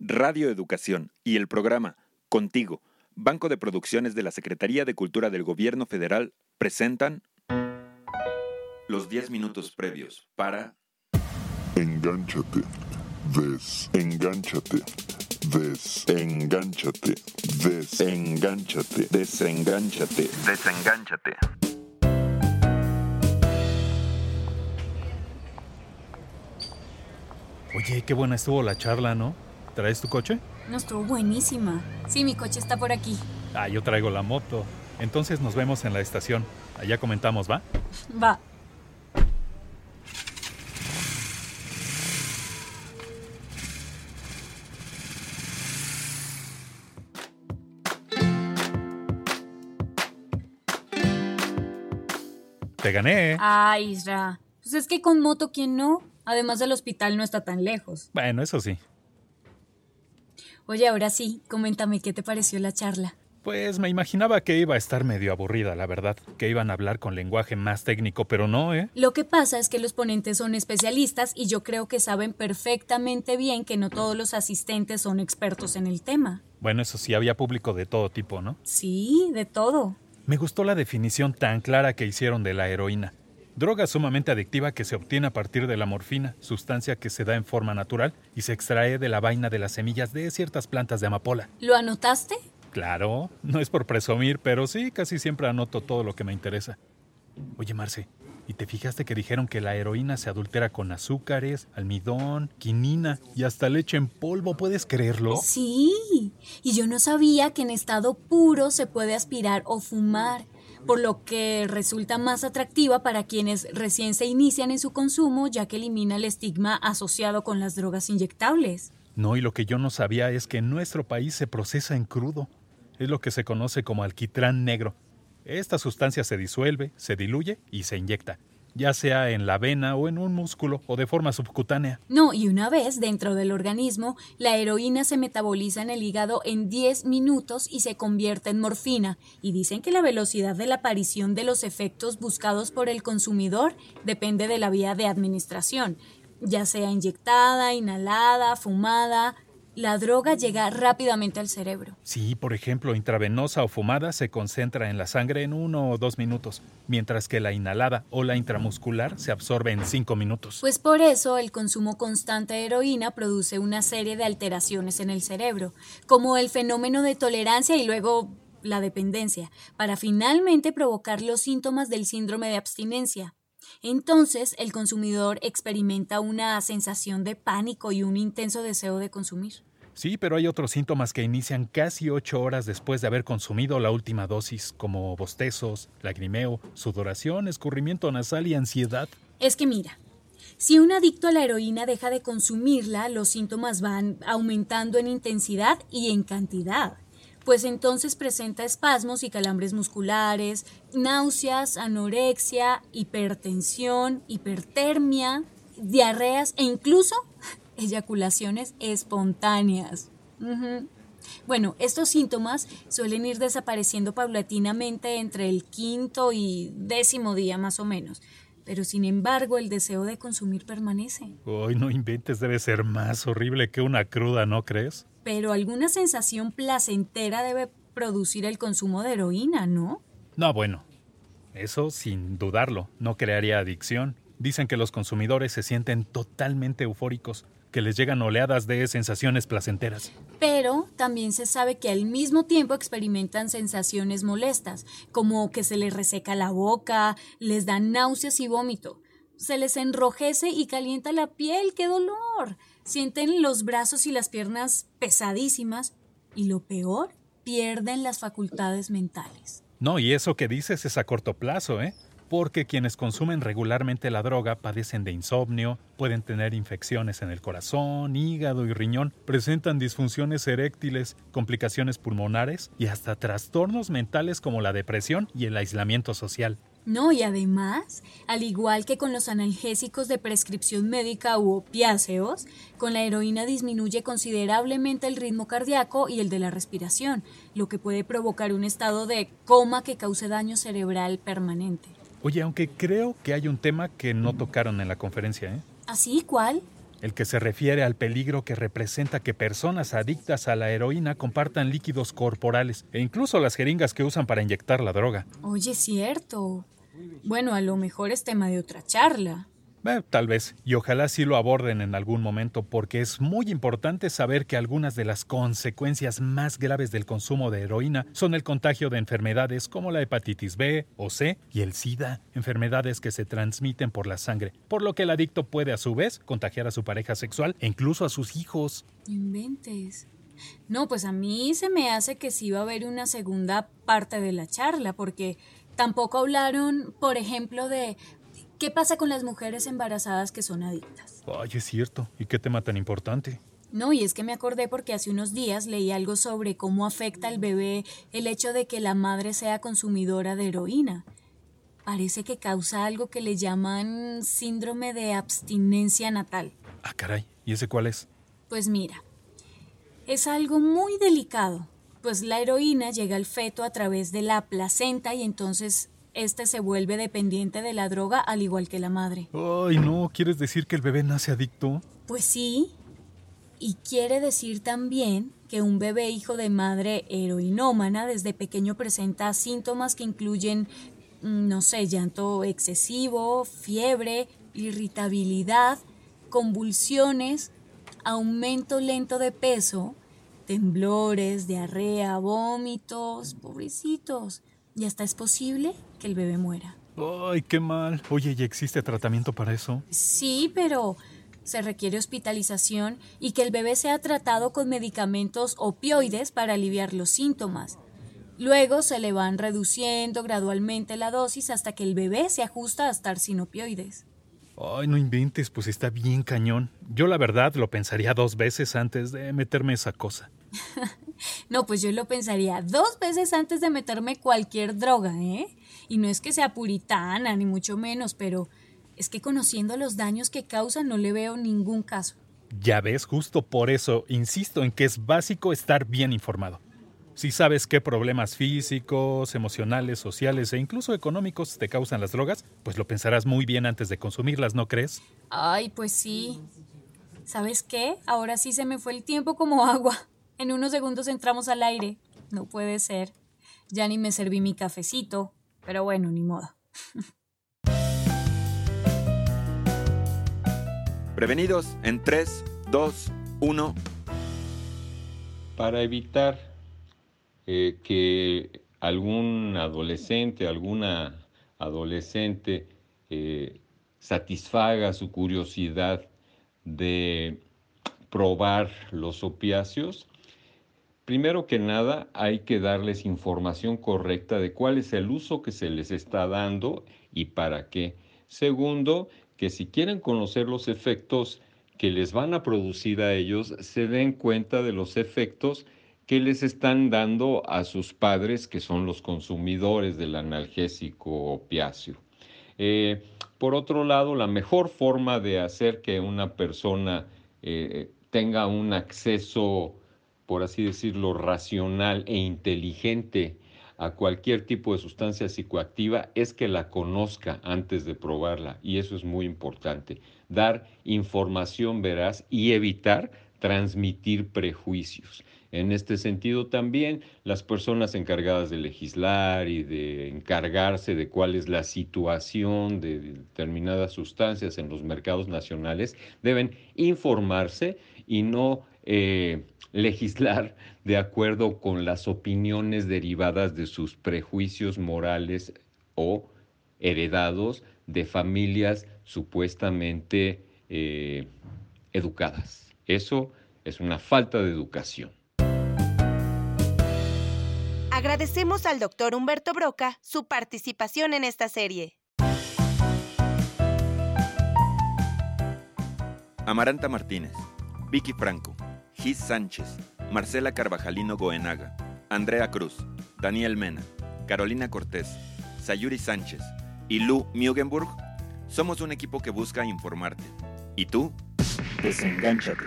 Radio Educación y el programa Contigo, Banco de Producciones de la Secretaría de Cultura del Gobierno Federal, presentan los 10 minutos previos para Engánchate, desengánchate, desengánchate, desengánchate, Desengánchate, desengánchate. Oye, qué buena estuvo la charla, ¿no? ¿Traes tu coche? No estuvo buenísima. Sí, mi coche está por aquí. Ah, yo traigo la moto. Entonces nos vemos en la estación. Allá comentamos, ¿va? Va. Te gané. Ay, Isra. Pues es que con moto, ¿quién no? Además, el hospital no está tan lejos. Bueno, eso sí. Oye, ahora sí, coméntame qué te pareció la charla. Pues me imaginaba que iba a estar medio aburrida, la verdad. Que iban a hablar con lenguaje más técnico, pero no, ¿eh? Lo que pasa es que los ponentes son especialistas y yo creo que saben perfectamente bien que no todos los asistentes son expertos en el tema. Bueno, eso sí, había público de todo tipo, ¿no? Sí, de todo. Me gustó la definición tan clara que hicieron de la heroína. Droga sumamente adictiva que se obtiene a partir de la morfina, sustancia que se da en forma natural y se extrae de la vaina de las semillas de ciertas plantas de amapola. ¿Lo anotaste? Claro, no es por presumir, pero sí, casi siempre anoto todo lo que me interesa. Oye, Marce, ¿y te fijaste que dijeron que la heroína se adultera con azúcares, almidón, quinina y hasta leche en polvo? ¿Puedes creerlo? Sí. Y yo no sabía que en estado puro se puede aspirar o fumar, por lo que resulta más atractiva para quienes recién se inician en su consumo, ya que elimina el estigma asociado con las drogas inyectables. No, y lo que yo no sabía es que en nuestro país se procesa en crudo. Es lo que se conoce como alquitrán negro. Esta sustancia se disuelve, se diluye y se inyecta, ya sea en la vena o en un músculo o de forma subcutánea. No, y una vez dentro del organismo, la heroína se metaboliza en el hígado en 10 minutos y se convierte en morfina. Y dicen que la velocidad de la aparición de los efectos buscados por el consumidor depende de la vía de administración, ya sea inyectada, inhalada, fumada. La droga llega rápidamente al cerebro. Sí, por ejemplo, intravenosa o fumada se concentra en la sangre en uno o dos minutos, mientras que la inhalada o la intramuscular se absorbe en cinco minutos. Pues por eso el consumo constante de heroína produce una serie de alteraciones en el cerebro, como el fenómeno de tolerancia y luego la dependencia, para finalmente provocar los síntomas del síndrome de abstinencia. Entonces el consumidor experimenta una sensación de pánico y un intenso deseo de consumir. Sí, pero hay otros síntomas que inician casi ocho horas después de haber consumido la última dosis, como bostezos, lagrimeo, sudoración, escurrimiento nasal y ansiedad. Es que mira, si un adicto a la heroína deja de consumirla, los síntomas van aumentando en intensidad y en cantidad. Pues entonces presenta espasmos y calambres musculares, náuseas, anorexia, hipertensión, hipertermia, diarreas e incluso eyaculaciones espontáneas. Bueno, estos síntomas suelen ir desapareciendo paulatinamente entre el quinto y décimo día más o menos, pero sin embargo el deseo de consumir permanece. Hoy no inventes, debe ser más horrible que una cruda, ¿no crees? Pero alguna sensación placentera debe producir el consumo de heroína, ¿no? No, bueno, eso sin dudarlo, no crearía adicción. Dicen que los consumidores se sienten totalmente eufóricos, que les llegan oleadas de sensaciones placenteras. Pero también se sabe que al mismo tiempo experimentan sensaciones molestas, como que se les reseca la boca, les dan náuseas y vómito. Se les enrojece y calienta la piel, ¡qué dolor! Sienten los brazos y las piernas pesadísimas y lo peor, pierden las facultades mentales. No, y eso que dices es a corto plazo, ¿eh? Porque quienes consumen regularmente la droga padecen de insomnio, pueden tener infecciones en el corazón, hígado y riñón, presentan disfunciones eréctiles, complicaciones pulmonares y hasta trastornos mentales como la depresión y el aislamiento social. No, y además, al igual que con los analgésicos de prescripción médica u opiáceos, con la heroína disminuye considerablemente el ritmo cardíaco y el de la respiración, lo que puede provocar un estado de coma que cause daño cerebral permanente. Oye, aunque creo que hay un tema que no tocaron en la conferencia, ¿eh? ¿Así cuál? el que se refiere al peligro que representa que personas adictas a la heroína compartan líquidos corporales e incluso las jeringas que usan para inyectar la droga. Oye, cierto. Bueno, a lo mejor es tema de otra charla. Eh, tal vez, y ojalá sí lo aborden en algún momento, porque es muy importante saber que algunas de las consecuencias más graves del consumo de heroína son el contagio de enfermedades como la hepatitis B o C y el SIDA, enfermedades que se transmiten por la sangre, por lo que el adicto puede a su vez contagiar a su pareja sexual e incluso a sus hijos. Inventes. No, pues a mí se me hace que sí va a haber una segunda parte de la charla, porque tampoco hablaron, por ejemplo, de ¿Qué pasa con las mujeres embarazadas que son adictas? Ay, es cierto. ¿Y qué tema tan importante? No, y es que me acordé porque hace unos días leí algo sobre cómo afecta al bebé el hecho de que la madre sea consumidora de heroína. Parece que causa algo que le llaman síndrome de abstinencia natal. Ah, caray. ¿Y ese cuál es? Pues mira, es algo muy delicado, pues la heroína llega al feto a través de la placenta y entonces este se vuelve dependiente de la droga al igual que la madre. Ay, no, ¿quieres decir que el bebé nace adicto? Pues sí. Y quiere decir también que un bebé hijo de madre heroinómana desde pequeño presenta síntomas que incluyen, mm, no sé, llanto excesivo, fiebre, irritabilidad, convulsiones, aumento lento de peso, temblores, diarrea, vómitos, pobrecitos. Y hasta es posible que el bebé muera. Ay, qué mal. Oye, ¿y existe tratamiento para eso? Sí, pero se requiere hospitalización y que el bebé sea tratado con medicamentos opioides para aliviar los síntomas. Luego se le van reduciendo gradualmente la dosis hasta que el bebé se ajusta a estar sin opioides. Ay, no inventes, pues está bien cañón. Yo la verdad lo pensaría dos veces antes de meterme esa cosa. No, pues yo lo pensaría dos veces antes de meterme cualquier droga, ¿eh? Y no es que sea puritana, ni mucho menos, pero es que conociendo los daños que causan no le veo ningún caso. Ya ves, justo por eso insisto en que es básico estar bien informado. Si sabes qué problemas físicos, emocionales, sociales e incluso económicos te causan las drogas, pues lo pensarás muy bien antes de consumirlas, ¿no crees? Ay, pues sí. ¿Sabes qué? Ahora sí se me fue el tiempo como agua. En unos segundos entramos al aire. No puede ser. Ya ni me serví mi cafecito. Pero bueno, ni modo. Prevenidos en 3, 2, 1. Para evitar eh, que algún adolescente, alguna adolescente eh, satisfaga su curiosidad de probar los opiáceos, Primero que nada, hay que darles información correcta de cuál es el uso que se les está dando y para qué. Segundo, que si quieren conocer los efectos que les van a producir a ellos, se den cuenta de los efectos que les están dando a sus padres, que son los consumidores del analgésico opiáceo. Eh, por otro lado, la mejor forma de hacer que una persona eh, tenga un acceso por así decirlo, racional e inteligente a cualquier tipo de sustancia psicoactiva es que la conozca antes de probarla y eso es muy importante. Dar información veraz y evitar transmitir prejuicios. En este sentido también las personas encargadas de legislar y de encargarse de cuál es la situación de determinadas sustancias en los mercados nacionales deben informarse y no eh, legislar de acuerdo con las opiniones derivadas de sus prejuicios morales o heredados de familias supuestamente eh, educadas. Eso es una falta de educación. Agradecemos al doctor Humberto Broca su participación en esta serie. Amaranta Martínez, Vicky Franco, Gis Sánchez, Marcela Carvajalino Goenaga, Andrea Cruz, Daniel Mena, Carolina Cortés, Sayuri Sánchez y Lu Mugenburg somos un equipo que busca informarte. ¿Y tú? Desengánchate.